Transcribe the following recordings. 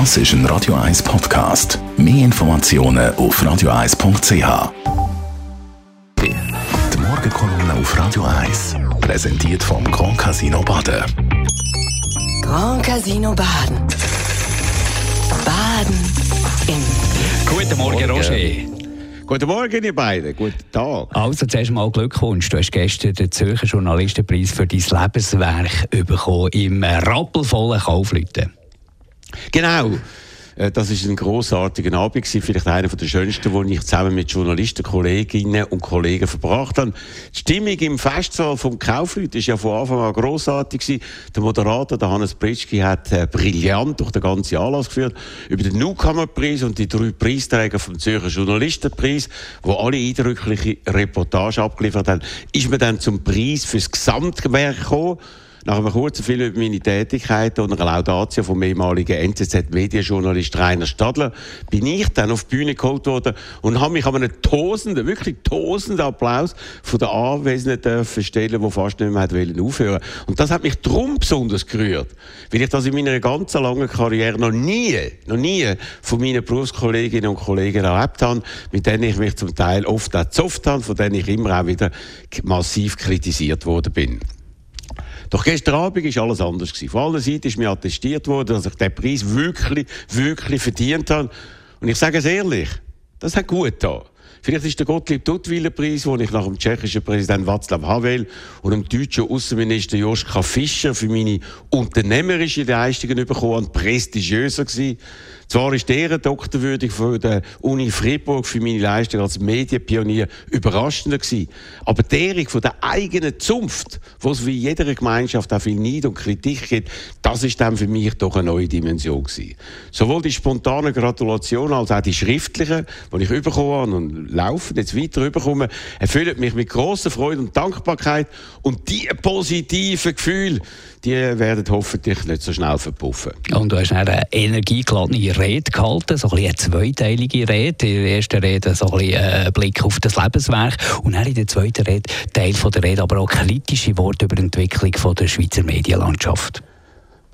Das ist ein Radio 1 Podcast. Mehr Informationen auf radio1.ch. Die Morgenkolumne auf Radio 1 präsentiert vom Grand Casino Baden. Grand Casino Baden. Baden im Guten Morgen, Roger. Guten Morgen, ihr beiden. Guten Tag. Also zuerst mal Glückwunsch. Du hast gestern den Zürcher Journalistenpreis für dein Lebenswerk bekommen im rappelvollen Kaufleuten. Genau. Äh, Das ist ein großartiger Abend vielleicht einer der schönsten, den ich zusammen mit Journalisten, Kolleginnen und Kollegen verbracht habe. Die Stimmung im Festsaal vom Kaufleute ist ja von Anfang an großartig. Der Moderator, der Hannes Pritschki, hat äh, brillant durch den ganzen Anlass geführt über den Newcomer-Preis und die drei Preisträger vom Zürcher Journalistenpreis, wo alle eindrückliche Reportage abgeliefert haben, ist man dann zum Preis fürs Gesamtwerk gekommen. Nach einem kurzen Film über meine Tätigkeit und einer Laudatio vom ehemaligen NZZ-Medienjournalist Rainer Stadler bin ich dann auf die Bühne geholt worden und habe mich an einem tosenden, wirklich tosenden Applaus von den Anwesenden dürfen stellen, die fast nicht mehr aufhören Und das hat mich drum besonders gerührt, weil ich das in meiner ganzen langen Karriere noch nie, noch nie von meinen Berufskolleginnen und Kollegen erlebt habe, mit denen ich mich zum Teil oft auch gezofft habe, von denen ich immer auch wieder massiv kritisiert worden bin. Doch gestern Abend war alles anders. Gewesen. Von allen Seiten ist mir attestiert worden, dass ich den Preis wirklich, wirklich verdient habe. Und ich sage es ehrlich, das hat gut getan. Vielleicht ist der Gottlieb Duttweiler Preis, den ich nach dem tschechischen Präsident Václav Havel und dem deutschen Außenminister Joschka Fischer für meine unternehmerischen Leistungen bekommen prestigiöser gewesen. Zwar ist deren Doktorwürdig von der Uni Fribourg für meine Leistung als Medienpionier überraschender gewesen. Aber deren von der eigenen Zunft, wo es wie jeder Gemeinschaft auch viel Neid und Kritik gibt, das ist dann für mich doch eine neue Dimension gewesen. Sowohl die spontane Gratulation als auch die schriftliche, die ich bekommen habe und laufend jetzt weiter bekomme, erfüllen mich mit großer Freude und Dankbarkeit. Und die positiven Gefühle, die werden hoffentlich nicht so schnell verpuffen. Und du hast eine energiegeladene Rede gehalten, so ein bisschen eine zweiteilige Rede. In der ersten Rede so ein bisschen ein Blick auf das Lebenswerk und dann in der zweiten Rede Teil von der Rede, aber auch kritische Worte über die Entwicklung von der Schweizer Medienlandschaft.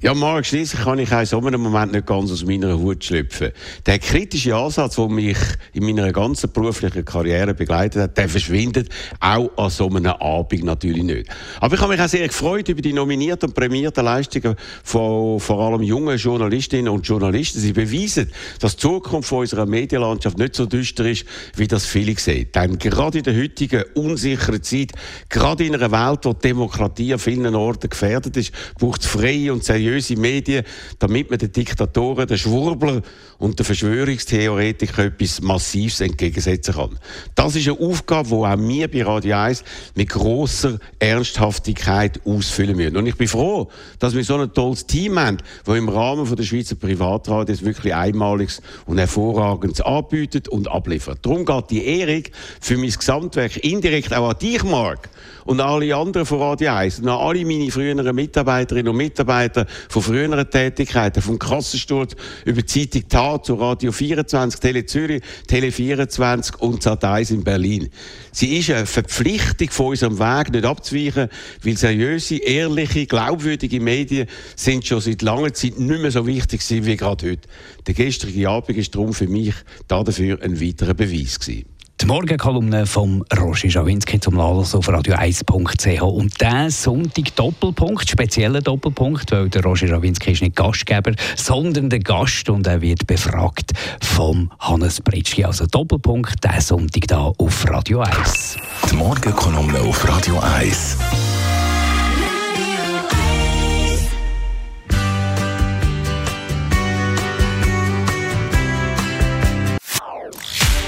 Ja, Marc, schliesslich kann ich auch in so einem Moment nicht ganz aus meiner Hut schlüpfen. Der kritische Ansatz, der mich in meiner ganzen beruflichen Karriere begleitet hat, der verschwindet auch an so einem Abend natürlich nicht. Aber ich habe mich auch sehr gefreut über die nominierten und prämierten Leistungen von vor allem jungen Journalistinnen und Journalisten. Sie beweisen, dass die Zukunft unserer Medienlandschaft nicht so düster ist, wie das viele sehen. Denn gerade in der heutigen unsicheren Zeit, gerade in einer Welt, wo die Demokratie an vielen Orten gefährdet ist, braucht es freie und seriöse Medien, damit man den Diktatoren, den Schwurbler und den Verschwörungstheoretikern etwas Massives entgegensetzen kann. Das ist eine Aufgabe, die auch wir bei Radio 1 mit grosser Ernsthaftigkeit ausfüllen müssen. Und ich bin froh, dass wir so ein tolles Team haben, das im Rahmen der Schweizer Privatradios wirklich einmaliges und hervorragendes anbietet und abliefert. Darum geht die Ehrung für mein Gesamtwerk indirekt auch an dich, Marc, und alle anderen von Radio 1 und an alle meine früheren Mitarbeiterinnen und Mitarbeiter von früheren Tätigkeiten, vom Kassensturz über Zeitung Tat zu Radio 24, Tele Zürich, Tele 24 und Sat 1 in Berlin. Sie ist eine Verpflichtung von unserem Weg nicht abzuweichen, weil seriöse, ehrliche, glaubwürdige Medien sind schon seit langer Zeit nicht mehr so wichtig gewesen wie gerade heute. Der gestrige Abend ist darum für mich dafür ein weiterer Beweis gewesen. Die Morgenkolumne von Roger Schawinski zum Laden auf radio1.ch. Und der Sonntag Doppelpunkt, spezieller Doppelpunkt, weil der Roger Schawinski ist nicht Gastgeber, sondern der Gast und er wird befragt vom Hannes Pritschki. Also Doppelpunkt, der Sonntag da auf Radio 1. Die Morgenkolumne auf Radio 1.